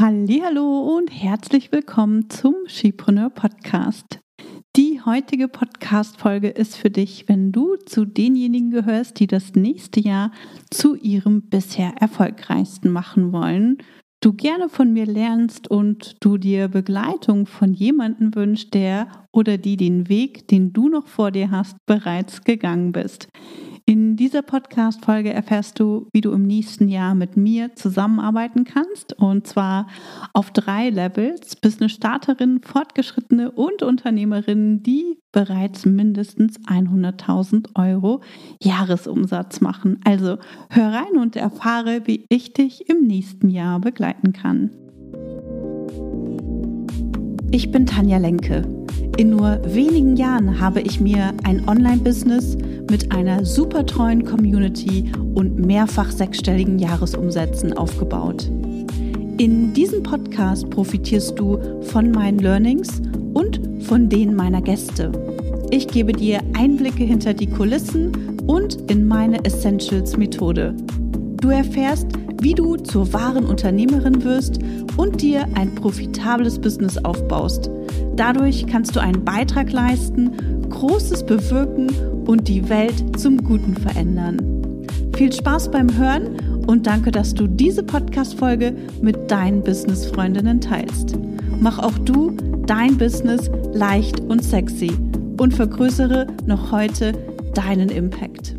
Hallo und herzlich willkommen zum Skipreneur Podcast. Die heutige Podcast Folge ist für dich, wenn du zu denjenigen gehörst, die das nächste Jahr zu ihrem bisher erfolgreichsten machen wollen. Du gerne von mir lernst und du dir Begleitung von jemandem wünschst, der oder die den Weg, den du noch vor dir hast, bereits gegangen bist. In dieser Podcast-Folge erfährst du, wie du im nächsten Jahr mit mir zusammenarbeiten kannst. Und zwar auf drei Levels. Business Starterin, Fortgeschrittene und Unternehmerinnen, die bereits mindestens 100.000 Euro Jahresumsatz machen. Also hör rein und erfahre, wie ich dich im nächsten Jahr begleiten kann. Ich bin Tanja Lenke. In nur wenigen Jahren habe ich mir ein Online-Business mit einer super treuen Community und mehrfach sechsstelligen Jahresumsätzen aufgebaut. In diesem Podcast profitierst du von meinen Learnings und von denen meiner Gäste. Ich gebe dir Einblicke hinter die Kulissen und in meine Essentials-Methode. Du erfährst, wie du zur wahren Unternehmerin wirst und dir ein profitables Business aufbaust – Dadurch kannst du einen Beitrag leisten, Großes bewirken und die Welt zum Guten verändern. Viel Spaß beim Hören und danke, dass du diese Podcast-Folge mit deinen Business-Freundinnen teilst. Mach auch du dein Business leicht und sexy und vergrößere noch heute deinen Impact.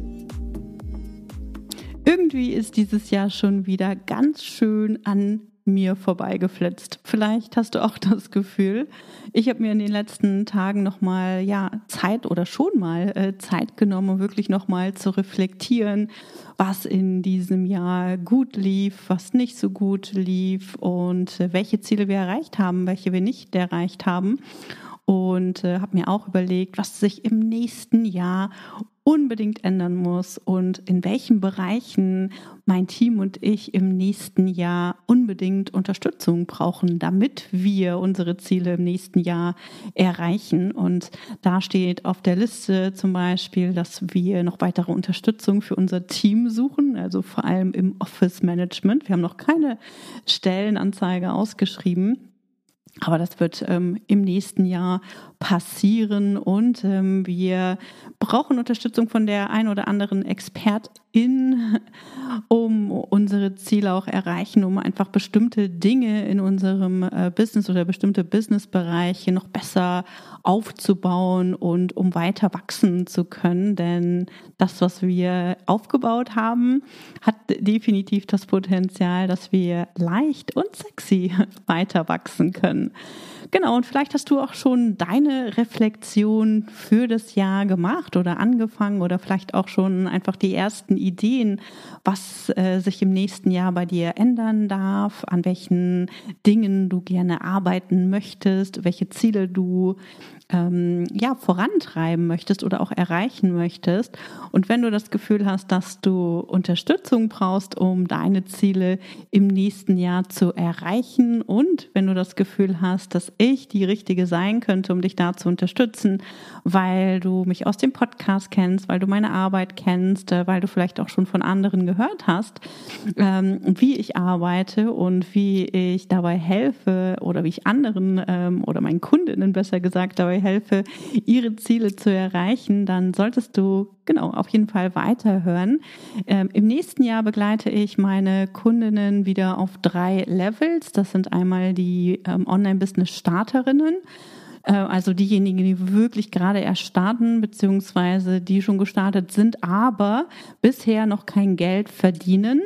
Irgendwie ist dieses Jahr schon wieder ganz schön an mir vorbeigeflitzt. Vielleicht hast du auch das Gefühl. Ich habe mir in den letzten Tagen nochmal ja, Zeit oder schon mal äh, Zeit genommen, um wirklich nochmal zu reflektieren, was in diesem Jahr gut lief, was nicht so gut lief und äh, welche Ziele wir erreicht haben, welche wir nicht erreicht haben und äh, habe mir auch überlegt, was sich im nächsten Jahr unbedingt ändern muss und in welchen Bereichen mein Team und ich im nächsten Jahr unbedingt Unterstützung brauchen, damit wir unsere Ziele im nächsten Jahr erreichen. Und da steht auf der Liste zum Beispiel, dass wir noch weitere Unterstützung für unser Team suchen, also vor allem im Office Management. Wir haben noch keine Stellenanzeige ausgeschrieben. Aber das wird ähm, im nächsten Jahr passieren. Und ähm, wir brauchen Unterstützung von der ein oder anderen Expertin, um unsere Ziele auch erreichen, um einfach bestimmte Dinge in unserem äh, Business oder bestimmte Businessbereiche noch besser aufzubauen und um weiter wachsen zu können. Denn das, was wir aufgebaut haben, hat definitiv das Potenzial, dass wir leicht und sexy weiter wachsen können. Genau, und vielleicht hast du auch schon deine Reflexion für das Jahr gemacht oder angefangen oder vielleicht auch schon einfach die ersten Ideen, was äh, sich im nächsten Jahr bei dir ändern darf, an welchen Dingen du gerne arbeiten möchtest, welche Ziele du ähm, ja, vorantreiben möchtest oder auch erreichen möchtest. Und wenn du das Gefühl hast, dass du Unterstützung brauchst, um deine Ziele im nächsten Jahr zu erreichen und wenn du das Gefühl hast, dass ich die richtige sein könnte, um dich da zu unterstützen, weil du mich aus dem Podcast kennst, weil du meine Arbeit kennst, äh, weil du vielleicht auch schon von anderen gehört hast, ähm, wie ich arbeite und wie ich dabei helfe oder wie ich anderen ähm, oder meinen Kundinnen besser gesagt dabei helfe, ihre Ziele zu erreichen, dann solltest du genau auf jeden Fall weiterhören. Ähm, Im nächsten Jahr begleite ich meine Kundinnen wieder auf drei Levels. Das sind einmal die ähm, Online-Business-Starterinnen äh, also diejenigen, die wirklich gerade erst starten, beziehungsweise die schon gestartet sind, aber bisher noch kein Geld verdienen.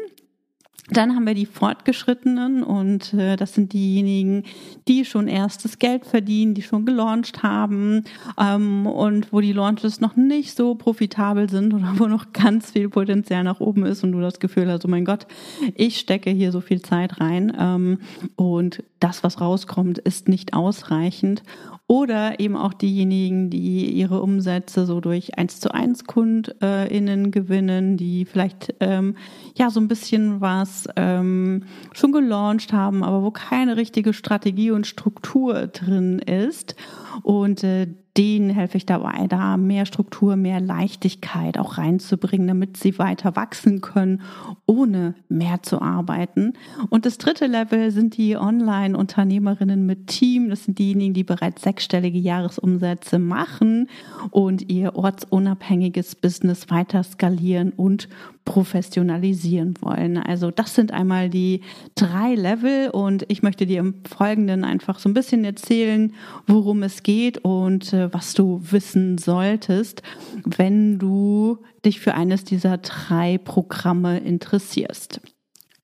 Dann haben wir die Fortgeschrittenen und äh, das sind diejenigen, die schon erstes Geld verdienen, die schon gelauncht haben ähm, und wo die Launches noch nicht so profitabel sind oder wo noch ganz viel Potenzial nach oben ist und du das Gefühl hast, oh mein Gott, ich stecke hier so viel Zeit rein ähm, und das, was rauskommt, ist nicht ausreichend. Oder eben auch diejenigen, die ihre Umsätze so durch eins zu eins KundInnen gewinnen, die vielleicht ähm, ja so ein bisschen was ähm, schon gelauncht haben, aber wo keine richtige Strategie und Struktur drin ist. Und äh, denen helfe ich dabei, da mehr Struktur, mehr Leichtigkeit auch reinzubringen, damit sie weiter wachsen können, ohne mehr zu arbeiten. Und das dritte Level sind die Online-Unternehmerinnen mit Team. Das sind diejenigen, die bereits sechsstellige Jahresumsätze machen und ihr ortsunabhängiges Business weiter skalieren und professionalisieren wollen. Also das sind einmal die drei Level und ich möchte dir im Folgenden einfach so ein bisschen erzählen, worum es geht und was du wissen solltest, wenn du dich für eines dieser drei Programme interessierst.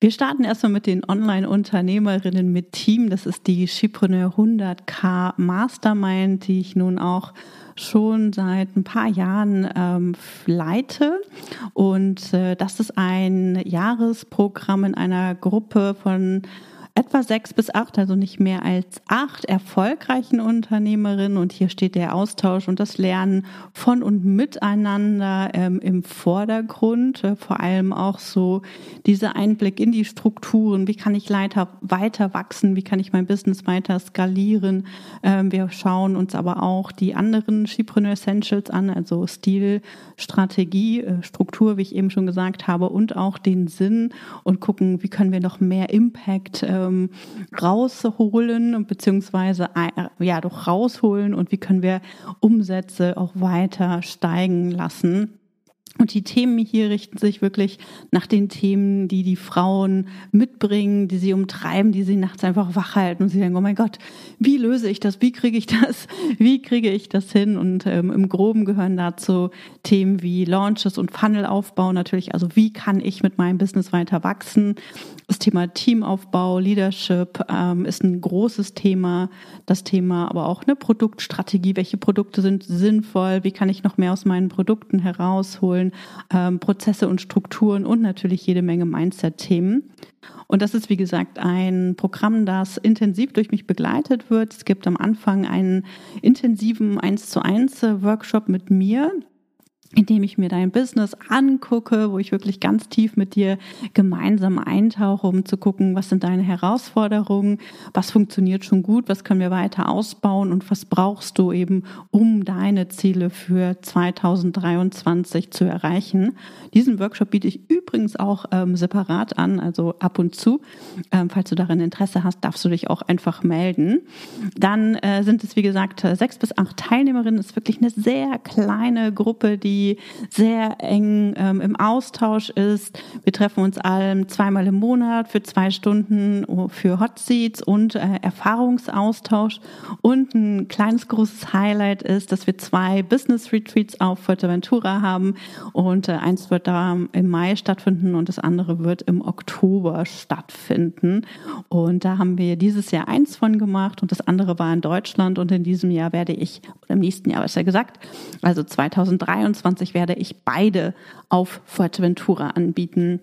Wir starten erstmal mit den Online-Unternehmerinnen mit Team. Das ist die Chipreneur 100k Mastermind, die ich nun auch schon seit ein paar Jahren ähm, leite. Und äh, das ist ein Jahresprogramm in einer Gruppe von etwa sechs bis acht, also nicht mehr als acht erfolgreichen Unternehmerinnen. Und hier steht der Austausch und das Lernen von und miteinander ähm, im Vordergrund. Äh, vor allem auch so dieser Einblick in die Strukturen. Wie kann ich Leiter weiter wachsen? Wie kann ich mein Business weiter skalieren? Ähm, wir schauen uns aber auch die anderen Skipreneur Essentials an, also Stil, Strategie, äh, Struktur, wie ich eben schon gesagt habe, und auch den Sinn und gucken, wie können wir noch mehr Impact äh, ähm, rausholen beziehungsweise äh, ja doch rausholen und wie können wir Umsätze auch weiter steigen lassen. Und die Themen hier richten sich wirklich nach den Themen, die die Frauen mitbringen, die sie umtreiben, die sie nachts einfach wach halten und sie denken, oh mein Gott, wie löse ich das? Wie kriege ich das? Wie kriege ich das hin? Und ähm, im Groben gehören dazu Themen wie Launches und Funnelaufbau natürlich. Also wie kann ich mit meinem Business weiter wachsen? Das Thema Teamaufbau, Leadership ähm, ist ein großes Thema. Das Thema aber auch eine Produktstrategie. Welche Produkte sind sinnvoll? Wie kann ich noch mehr aus meinen Produkten herausholen? Ähm, Prozesse und Strukturen und natürlich jede Menge Mindset-Themen. Und das ist, wie gesagt, ein Programm, das intensiv durch mich begleitet wird. Es gibt am Anfang einen intensiven 1 zu 1 Workshop mit mir, indem ich mir dein Business angucke, wo ich wirklich ganz tief mit dir gemeinsam eintauche, um zu gucken, was sind deine Herausforderungen, was funktioniert schon gut, was können wir weiter ausbauen und was brauchst du eben, um deine Ziele für 2023 zu erreichen. Diesen Workshop biete ich übrigens auch ähm, separat an, also ab und zu. Ähm, falls du darin Interesse hast, darfst du dich auch einfach melden. Dann äh, sind es, wie gesagt, sechs bis acht Teilnehmerinnen. Das ist wirklich eine sehr kleine Gruppe, die die sehr eng ähm, im Austausch ist. Wir treffen uns allem zweimal im Monat für zwei Stunden für Hot Seats und äh, Erfahrungsaustausch. Und ein kleines großes Highlight ist, dass wir zwei Business Retreats auf Fuerteventura haben und äh, eins wird da im Mai stattfinden und das andere wird im Oktober stattfinden. Und da haben wir dieses Jahr eins von gemacht und das andere war in Deutschland und in diesem Jahr werde ich, oder im nächsten Jahr besser gesagt, also 2023 2020 werde ich beide auf Fuerteventura anbieten.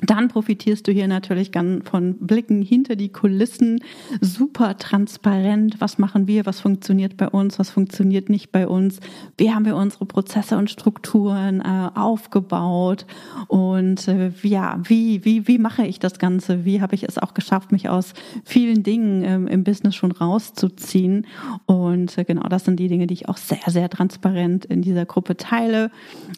Dann profitierst du hier natürlich ganz von Blicken hinter die Kulissen, super transparent. Was machen wir? Was funktioniert bei uns? Was funktioniert nicht bei uns? Wie haben wir unsere Prozesse und Strukturen äh, aufgebaut? Und äh, ja, wie, wie, wie mache ich das Ganze? Wie habe ich es auch geschafft, mich aus vielen Dingen ähm, im Business schon rauszuziehen? Und äh, genau, das sind die Dinge, die ich auch sehr, sehr transparent in dieser Gruppe teile.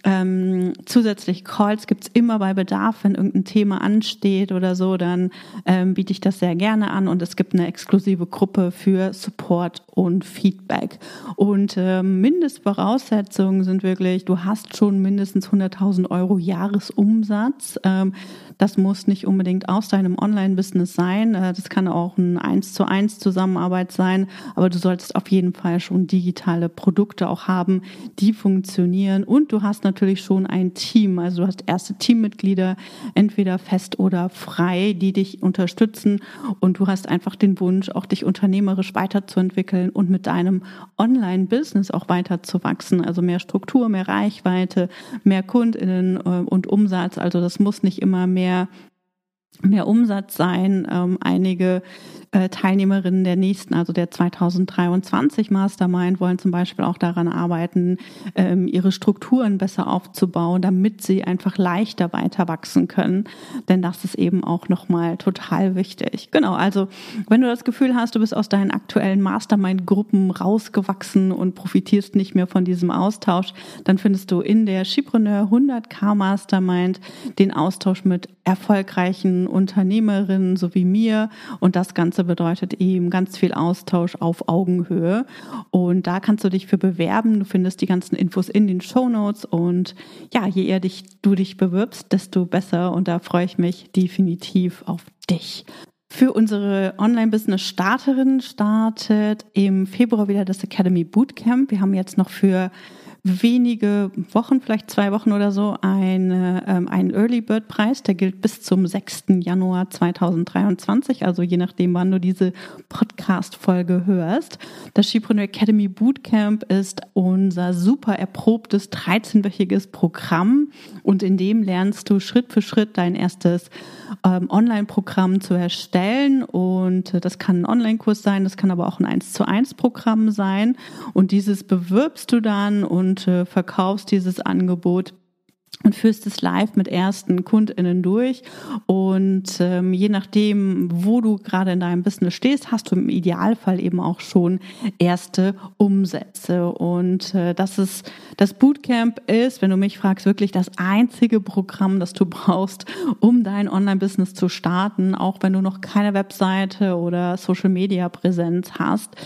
Ähm, zusätzlich Calls gibt's immer bei Bedarf, wenn irgendein Thema ansteht oder so, dann ähm, biete ich das sehr gerne an und es gibt eine exklusive Gruppe für Support und Feedback. Und ähm, Mindestvoraussetzungen sind wirklich, du hast schon mindestens 100.000 Euro Jahresumsatz. Ähm, das muss nicht unbedingt aus deinem Online-Business sein. Äh, das kann auch ein eins zu eins Zusammenarbeit sein. Aber du solltest auf jeden Fall schon digitale Produkte auch haben, die funktionieren. Und du hast natürlich schon ein Team. Also du hast erste Teammitglieder, entweder fest oder frei, die dich unterstützen. Und du hast einfach den Wunsch, auch dich unternehmerisch weiterzuentwickeln und mit deinem Online-Business auch weiterzuwachsen. Also mehr Struktur, mehr Reichweite, mehr KundInnen äh, und Umsatz. Also das muss nicht immer mehr mehr Umsatz sein. Ähm, einige äh, Teilnehmerinnen der nächsten, also der 2023 Mastermind, wollen zum Beispiel auch daran arbeiten, ähm, ihre Strukturen besser aufzubauen, damit sie einfach leichter weiter wachsen können. Denn das ist eben auch nochmal total wichtig. Genau, also wenn du das Gefühl hast, du bist aus deinen aktuellen Mastermind-Gruppen rausgewachsen und profitierst nicht mehr von diesem Austausch, dann findest du in der Skipreneur 100k Mastermind den Austausch mit erfolgreichen Unternehmerinnen sowie mir. Und das Ganze bedeutet eben ganz viel Austausch auf Augenhöhe. Und da kannst du dich für bewerben. Du findest die ganzen Infos in den Show Notes. Und ja, je eher dich, du dich bewirbst, desto besser. Und da freue ich mich definitiv auf dich. Für unsere Online-Business-Starterinnen startet im Februar wieder das Academy Bootcamp. Wir haben jetzt noch für wenige Wochen, vielleicht zwei Wochen oder so, eine, ähm, einen Early Bird Preis. Der gilt bis zum 6. Januar 2023, also je nachdem, wann du diese Podcast-Folge hörst. Das Skipreneur Academy Bootcamp ist unser super erprobtes 13-wöchiges Programm und in dem lernst du Schritt für Schritt dein erstes ähm, Online-Programm zu erstellen. Und äh, das kann ein Online-Kurs sein, das kann aber auch ein 1 zu 1 Programm sein. Und dieses bewirbst du dann und äh, verkaufst dieses Angebot und führst es live mit ersten KundInnen durch. Und ähm, je nachdem, wo du gerade in deinem Business stehst, hast du im Idealfall eben auch schon erste Umsätze. Und äh, das ist das Bootcamp ist, wenn du mich fragst, wirklich das einzige Programm, das du brauchst, um dein Online-Business zu starten, auch wenn du noch keine Webseite oder Social-Media-Präsenz hast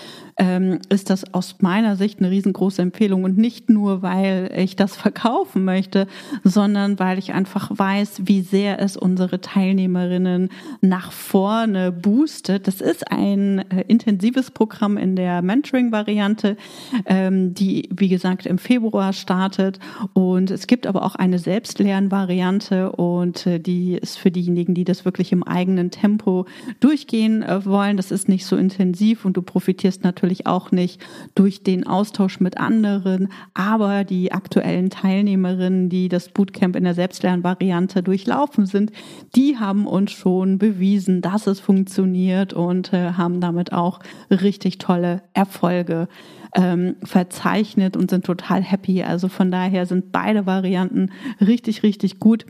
ähm, ist das aus meiner Sicht eine riesengroße Empfehlung. Und nicht nur, weil ich das verkaufen möchte, sondern weil ich einfach weiß, wie sehr es unsere Teilnehmerinnen nach vorne boostet. Das ist ein äh, intensives Programm in der Mentoring-Variante, ähm, die, wie gesagt, im Februar startet. Und es gibt aber auch eine Selbstlernvariante und äh, die ist für diejenigen, die das wirklich im eigenen Tempo durchgehen äh, wollen. Das ist nicht so intensiv und du profitierst natürlich natürlich auch nicht durch den Austausch mit anderen, aber die aktuellen Teilnehmerinnen, die das Bootcamp in der Selbstlernvariante durchlaufen sind, die haben uns schon bewiesen, dass es funktioniert und äh, haben damit auch richtig tolle Erfolge ähm, verzeichnet und sind total happy. Also von daher sind beide Varianten richtig, richtig gut.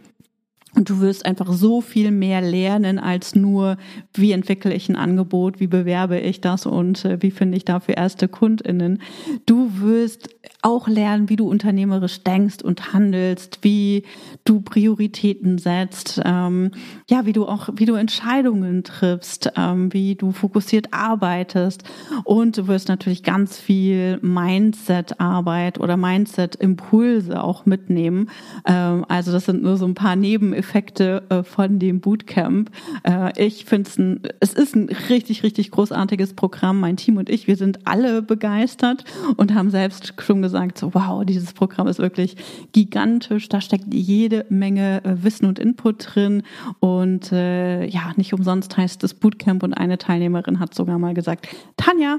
Und du wirst einfach so viel mehr lernen als nur, wie entwickle ich ein Angebot, wie bewerbe ich das und äh, wie finde ich dafür erste KundInnen. Du wirst auch lernen, wie du unternehmerisch denkst und handelst, wie du Prioritäten setzt, ähm, ja, wie du auch, wie du Entscheidungen triffst, ähm, wie du fokussiert arbeitest. Und du wirst natürlich ganz viel Mindset-Arbeit oder Mindset-Impulse auch mitnehmen. Ähm, also das sind nur so ein paar Nebeneffekte Effekte äh, von dem Bootcamp. Äh, ich finde es ein, es ist ein richtig, richtig großartiges Programm. Mein Team und ich, wir sind alle begeistert und haben selbst schon gesagt, so, wow, dieses Programm ist wirklich gigantisch. Da steckt jede Menge äh, Wissen und Input drin. Und äh, ja, nicht umsonst heißt es Bootcamp und eine Teilnehmerin hat sogar mal gesagt, Tanja,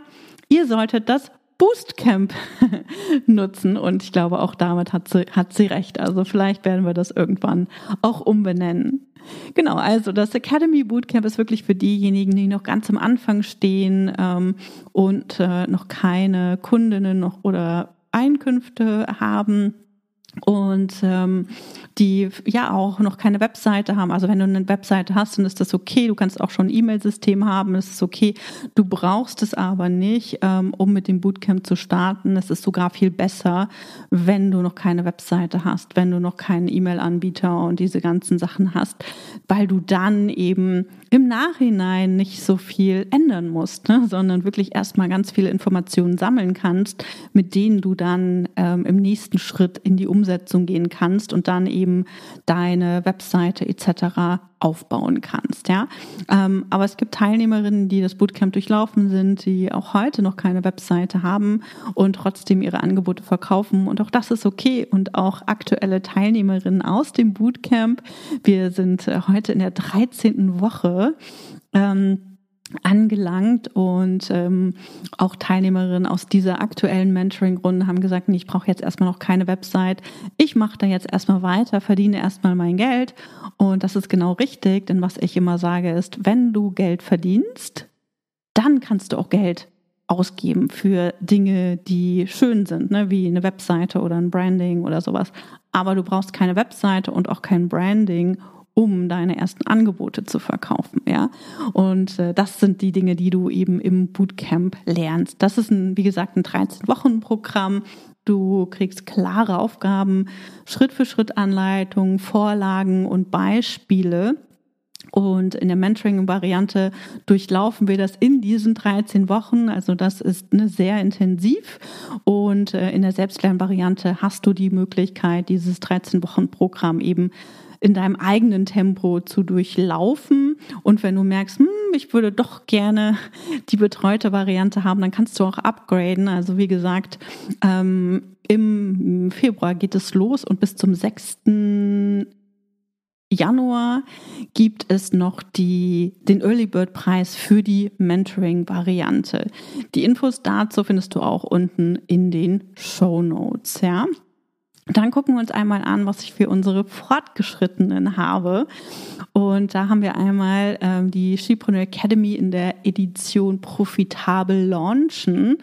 ihr solltet das Boostcamp nutzen. Und ich glaube, auch damit hat sie, hat sie recht. Also vielleicht werden wir das irgendwann auch umbenennen. Genau, also das Academy Bootcamp ist wirklich für diejenigen, die noch ganz am Anfang stehen ähm, und äh, noch keine Kundinnen noch oder Einkünfte haben und ähm, die ja auch noch keine Webseite haben. Also wenn du eine Webseite hast, dann ist das okay. Du kannst auch schon ein E-Mail-System haben, das ist okay. Du brauchst es aber nicht, ähm, um mit dem Bootcamp zu starten. Es ist sogar viel besser, wenn du noch keine Webseite hast, wenn du noch keinen E-Mail-Anbieter und diese ganzen Sachen hast, weil du dann eben im Nachhinein nicht so viel ändern musst, ne? sondern wirklich erstmal ganz viele Informationen sammeln kannst, mit denen du dann ähm, im nächsten Schritt in die Umsetzung gehen kannst und dann eben deine Webseite etc. aufbauen kannst. Ja, ähm, aber es gibt Teilnehmerinnen, die das Bootcamp durchlaufen sind, die auch heute noch keine Webseite haben und trotzdem ihre Angebote verkaufen und auch das ist okay und auch aktuelle Teilnehmerinnen aus dem Bootcamp. Wir sind äh, heute in der 13. Woche ähm, angelangt und ähm, auch Teilnehmerinnen aus dieser aktuellen Mentoring-Runde haben gesagt, nee, ich brauche jetzt erstmal noch keine Website. Ich mache da jetzt erstmal weiter, verdiene erstmal mein Geld und das ist genau richtig, denn was ich immer sage ist, wenn du Geld verdienst, dann kannst du auch Geld ausgeben für Dinge, die schön sind, ne? wie eine Webseite oder ein Branding oder sowas. Aber du brauchst keine Webseite und auch kein Branding, um deine ersten Angebote zu verkaufen, ja. Und äh, das sind die Dinge, die du eben im Bootcamp lernst. Das ist ein, wie gesagt, ein 13-Wochen-Programm. Du kriegst klare Aufgaben, Schritt für Schritt Anleitungen, Vorlagen und Beispiele, und in der Mentoring-Variante durchlaufen wir das in diesen 13 Wochen. Also das ist ne, sehr intensiv. Und äh, in der Selbstlernvariante hast du die Möglichkeit, dieses 13-Wochen-Programm eben in deinem eigenen Tempo zu durchlaufen. Und wenn du merkst, hm, ich würde doch gerne die betreute Variante haben, dann kannst du auch upgraden. Also wie gesagt, ähm, im Februar geht es los und bis zum 6. Januar gibt es noch die, den Early Bird Preis für die Mentoring-Variante. Die Infos dazu findest du auch unten in den Show Notes, ja. Dann gucken wir uns einmal an, was ich für unsere Fortgeschrittenen habe. Und da haben wir einmal ähm, die Skipreneur Academy in der Edition Profitabel launchen.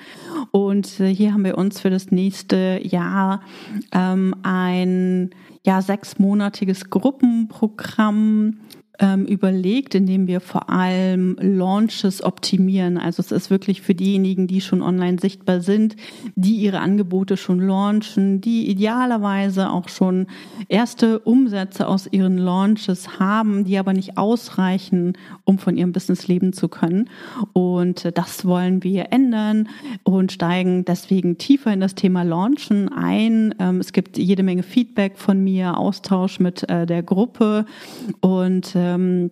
Und äh, hier haben wir uns für das nächste Jahr ähm, ein ja, sechsmonatiges Gruppenprogramm ähm, überlegt, indem wir vor allem Launches optimieren. Also es ist wirklich für diejenigen, die schon online sichtbar sind, die ihre Angebote schon launchen, die idealerweise auch schon erste Umsätze aus ihren Launches haben, die aber nicht ausreichen, um von ihrem Business leben zu können. Und das wollen wir ändern und steigen deswegen tiefer in das Thema Launchen ein. Ähm, es gibt jede Menge Feedback von mir, Austausch mit äh, der Gruppe und äh, ähm,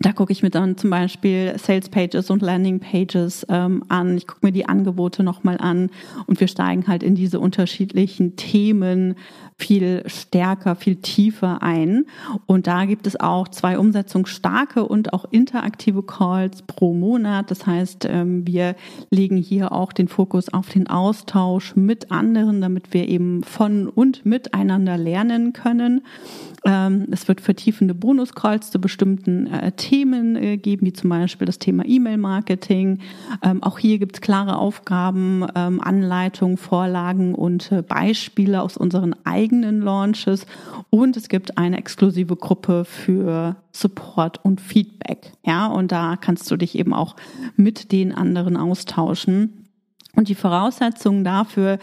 da gucke ich mir dann zum Beispiel Sales Pages und Landing Pages ähm, an. Ich gucke mir die Angebote nochmal an und wir steigen halt in diese unterschiedlichen Themen viel stärker, viel tiefer ein. Und da gibt es auch zwei umsetzungsstarke und auch interaktive Calls pro Monat. Das heißt, ähm, wir legen hier auch den Fokus auf den Austausch mit anderen, damit wir eben von und miteinander lernen können. Ähm, es wird vertiefende Bonus-Calls zu bestimmten äh, Themen äh, geben, wie zum Beispiel das Thema E-Mail-Marketing. Ähm, auch hier gibt es klare Aufgaben, Anleitungen, Vorlagen und äh, Beispiele aus unseren eigenen Launches. Und es gibt eine exklusive Gruppe für Support und Feedback. Ja, und da kannst du dich eben auch mit den anderen austauschen. Und die Voraussetzungen dafür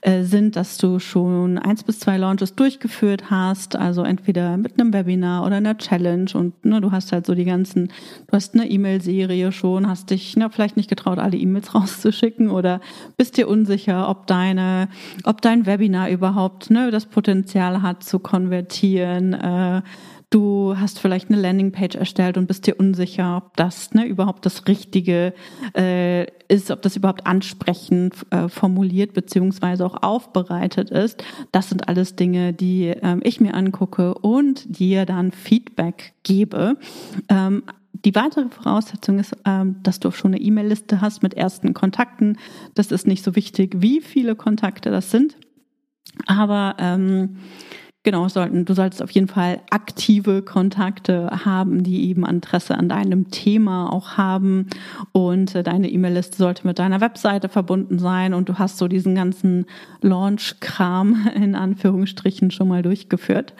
äh, sind, dass du schon eins bis zwei Launches durchgeführt hast, also entweder mit einem Webinar oder einer Challenge und ne, du hast halt so die ganzen, du hast eine E-Mail-Serie schon, hast dich ne, vielleicht nicht getraut, alle E-Mails rauszuschicken oder bist dir unsicher, ob deine, ob dein Webinar überhaupt ne, das Potenzial hat zu konvertieren. Äh, du hast vielleicht eine Landingpage erstellt und bist dir unsicher, ob das ne, überhaupt das Richtige äh, ist, ob das überhaupt ansprechend äh, formuliert beziehungsweise auch aufbereitet ist. Das sind alles Dinge, die ähm, ich mir angucke und dir dann Feedback gebe. Ähm, die weitere Voraussetzung ist, ähm, dass du schon eine E-Mail-Liste hast mit ersten Kontakten. Das ist nicht so wichtig, wie viele Kontakte das sind. Aber ähm, Genau, sollten, du solltest auf jeden Fall aktive Kontakte haben, die eben Interesse an deinem Thema auch haben. Und äh, deine E-Mail-Liste sollte mit deiner Webseite verbunden sein und du hast so diesen ganzen Launch-Kram in Anführungsstrichen schon mal durchgeführt.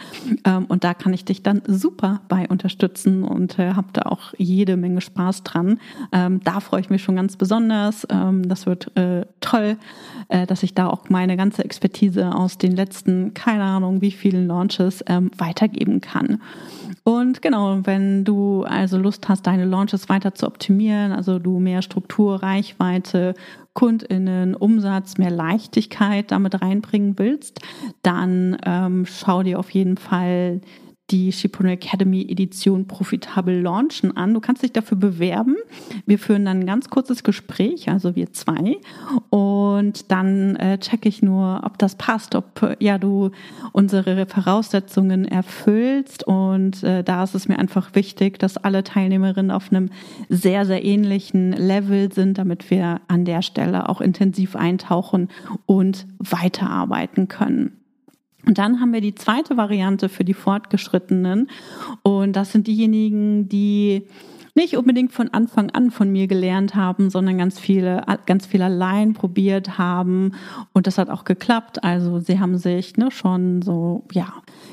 Ähm, und da kann ich dich dann super bei unterstützen und äh, habe da auch jede Menge Spaß dran. Ähm, da freue ich mich schon ganz besonders. Ähm, das wird äh, toll, dass ich da auch meine ganze Expertise aus den letzten, keine Ahnung, wie viel vielen Launches ähm, weitergeben kann. Und genau, wenn du also Lust hast, deine Launches weiter zu optimieren, also du mehr Struktur, Reichweite, KundInnen, Umsatz, mehr Leichtigkeit damit reinbringen willst, dann ähm, schau dir auf jeden Fall die Shipone Academy Edition profitabel launchen an. Du kannst dich dafür bewerben. Wir führen dann ein ganz kurzes Gespräch, also wir zwei. Und dann äh, checke ich nur, ob das passt, ob äh, ja du unsere Voraussetzungen erfüllst. Und äh, da ist es mir einfach wichtig, dass alle Teilnehmerinnen auf einem sehr, sehr ähnlichen Level sind, damit wir an der Stelle auch intensiv eintauchen und weiterarbeiten können. Und dann haben wir die zweite Variante für die Fortgeschrittenen. Und das sind diejenigen, die nicht unbedingt von Anfang an von mir gelernt haben, sondern ganz viele, ganz viel allein probiert haben. Und das hat auch geklappt. Also sie haben sich ne, schon so, ja,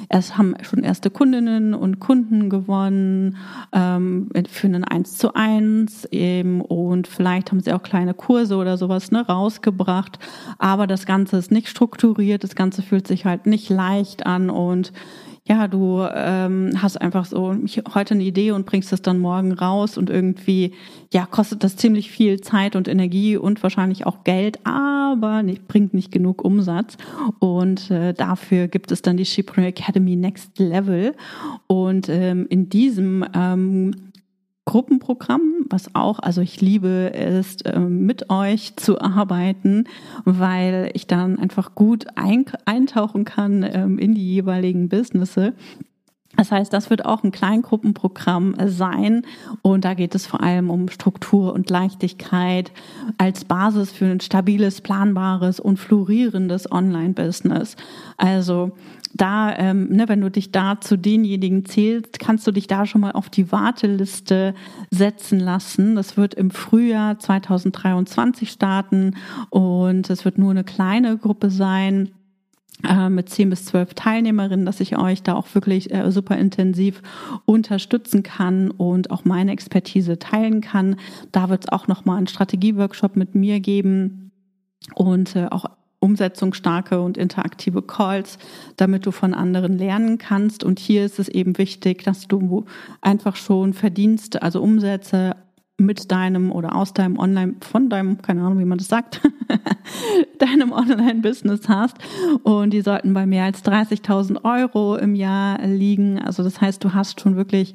es haben schon erste Kundinnen und Kunden gewonnen ähm, für einen 1 zu 1 eben und vielleicht haben sie auch kleine Kurse oder sowas ne, rausgebracht. Aber das Ganze ist nicht strukturiert, das Ganze fühlt sich halt nicht leicht an und ja, du ähm, hast einfach so heute eine Idee und bringst es dann morgen raus und irgendwie, ja, kostet das ziemlich viel Zeit und Energie und wahrscheinlich auch Geld, aber nicht, bringt nicht genug Umsatz. Und äh, dafür gibt es dann die Shipro Academy Next Level. Und ähm, in diesem ähm, Gruppenprogramm, was auch, also ich liebe es, ähm, mit euch zu arbeiten, weil ich dann einfach gut eintauchen kann ähm, in die jeweiligen Businesses. Das heißt, das wird auch ein Kleingruppenprogramm sein und da geht es vor allem um Struktur und Leichtigkeit als Basis für ein stabiles, planbares und florierendes Online-Business. Also da, ähm, ne, wenn du dich da zu denjenigen zählst, kannst du dich da schon mal auf die Warteliste setzen lassen. Das wird im Frühjahr 2023 starten und es wird nur eine kleine Gruppe sein äh, mit zehn bis zwölf Teilnehmerinnen, dass ich euch da auch wirklich äh, super intensiv unterstützen kann und auch meine Expertise teilen kann. Da wird es auch nochmal einen Strategieworkshop mit mir geben und äh, auch umsetzungsstarke und interaktive Calls, damit du von anderen lernen kannst. Und hier ist es eben wichtig, dass du einfach schon Verdienste, also Umsätze mit deinem oder aus deinem Online, von deinem, keine Ahnung, wie man das sagt, deinem Online-Business hast. Und die sollten bei mehr als 30.000 Euro im Jahr liegen. Also das heißt, du hast schon wirklich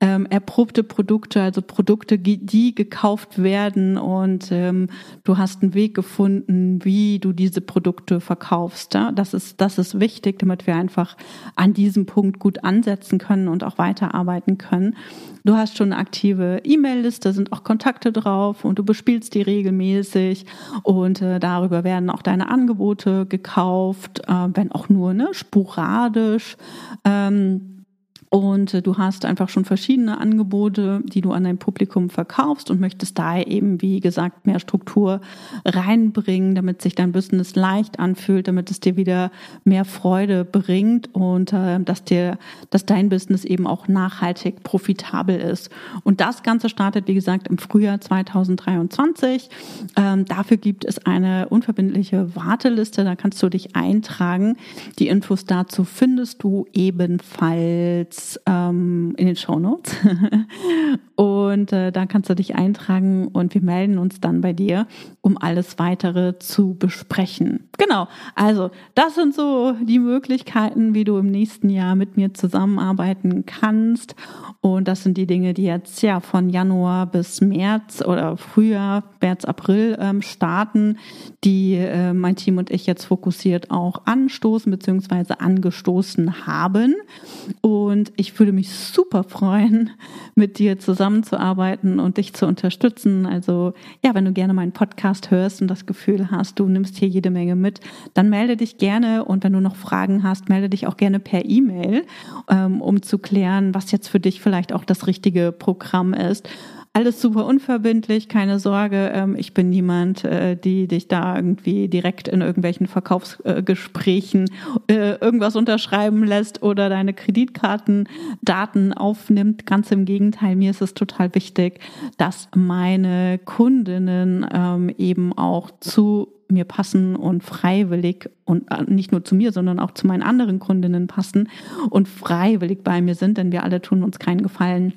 ähm, erprobte Produkte, also Produkte, die gekauft werden und ähm, du hast einen Weg gefunden, wie du diese Produkte verkaufst. Ja? Das ist das ist wichtig, damit wir einfach an diesem Punkt gut ansetzen können und auch weiterarbeiten können. Du hast schon eine aktive E-Mail-Liste, sind auch Kontakte drauf und du bespielst die regelmäßig und äh, darüber werden auch deine Angebote gekauft, äh, wenn auch nur ne sporadisch. Ähm, und äh, du hast einfach schon verschiedene Angebote, die du an dein Publikum verkaufst und möchtest da eben, wie gesagt, mehr Struktur reinbringen, damit sich dein Business leicht anfühlt, damit es dir wieder mehr Freude bringt und äh, dass dir, dass dein Business eben auch nachhaltig profitabel ist. Und das Ganze startet, wie gesagt, im Frühjahr 2023. Ähm, dafür gibt es eine unverbindliche Warteliste, da kannst du dich eintragen. Die Infos dazu findest du ebenfalls ähm, in den Show Notes. und äh, da kannst du dich eintragen und wir melden uns dann bei dir, um alles weitere zu besprechen. Genau, also das sind so die Möglichkeiten, wie du im nächsten Jahr mit mir zusammenarbeiten kannst. Und das sind die Dinge, die jetzt ja von Januar bis März oder Frühjahr, März, April ähm, starten, die äh, mein Team und ich jetzt fokussiert auch anstoßen bzw. angestoßen haben. Und ich würde mich super freuen, mit dir zusammenzuarbeiten und dich zu unterstützen. Also ja, wenn du gerne meinen Podcast hörst und das Gefühl hast, du nimmst hier jede Menge mit, dann melde dich gerne und wenn du noch Fragen hast, melde dich auch gerne per E-Mail, ähm, um zu klären, was jetzt für dich vielleicht auch das richtige Programm ist. Alles super unverbindlich, keine Sorge. Ähm, ich bin niemand, äh, die dich da irgendwie direkt in irgendwelchen Verkaufsgesprächen äh, irgendwas unterschreiben lässt oder deine Kreditkartendaten aufnimmt. Ganz im Gegenteil, mir ist es total wichtig, dass meine Kundinnen ähm, eben auch zu mir passen und freiwillig und äh, nicht nur zu mir, sondern auch zu meinen anderen Kundinnen passen und freiwillig bei mir sind, denn wir alle tun uns keinen Gefallen,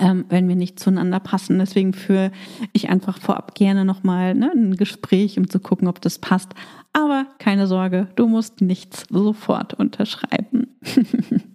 ähm, wenn wir nicht zueinander passen. Deswegen führe ich einfach vorab gerne nochmal ne, ein Gespräch, um zu gucken, ob das passt. Aber keine Sorge, du musst nichts sofort unterschreiben.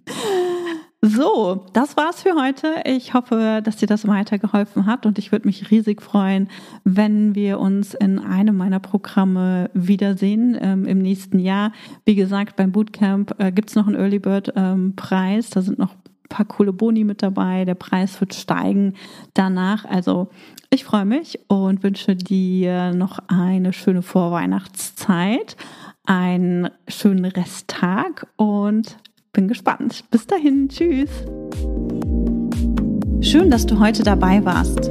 So, das war's für heute. Ich hoffe, dass dir das weitergeholfen hat und ich würde mich riesig freuen, wenn wir uns in einem meiner Programme wiedersehen ähm, im nächsten Jahr. Wie gesagt, beim Bootcamp äh, gibt's noch einen Early Bird ähm, Preis. Da sind noch paar coole Boni mit dabei. Der Preis wird steigen danach. Also ich freue mich und wünsche dir noch eine schöne Vorweihnachtszeit, einen schönen Resttag und bin gespannt. Bis dahin, tschüss. Schön, dass du heute dabei warst.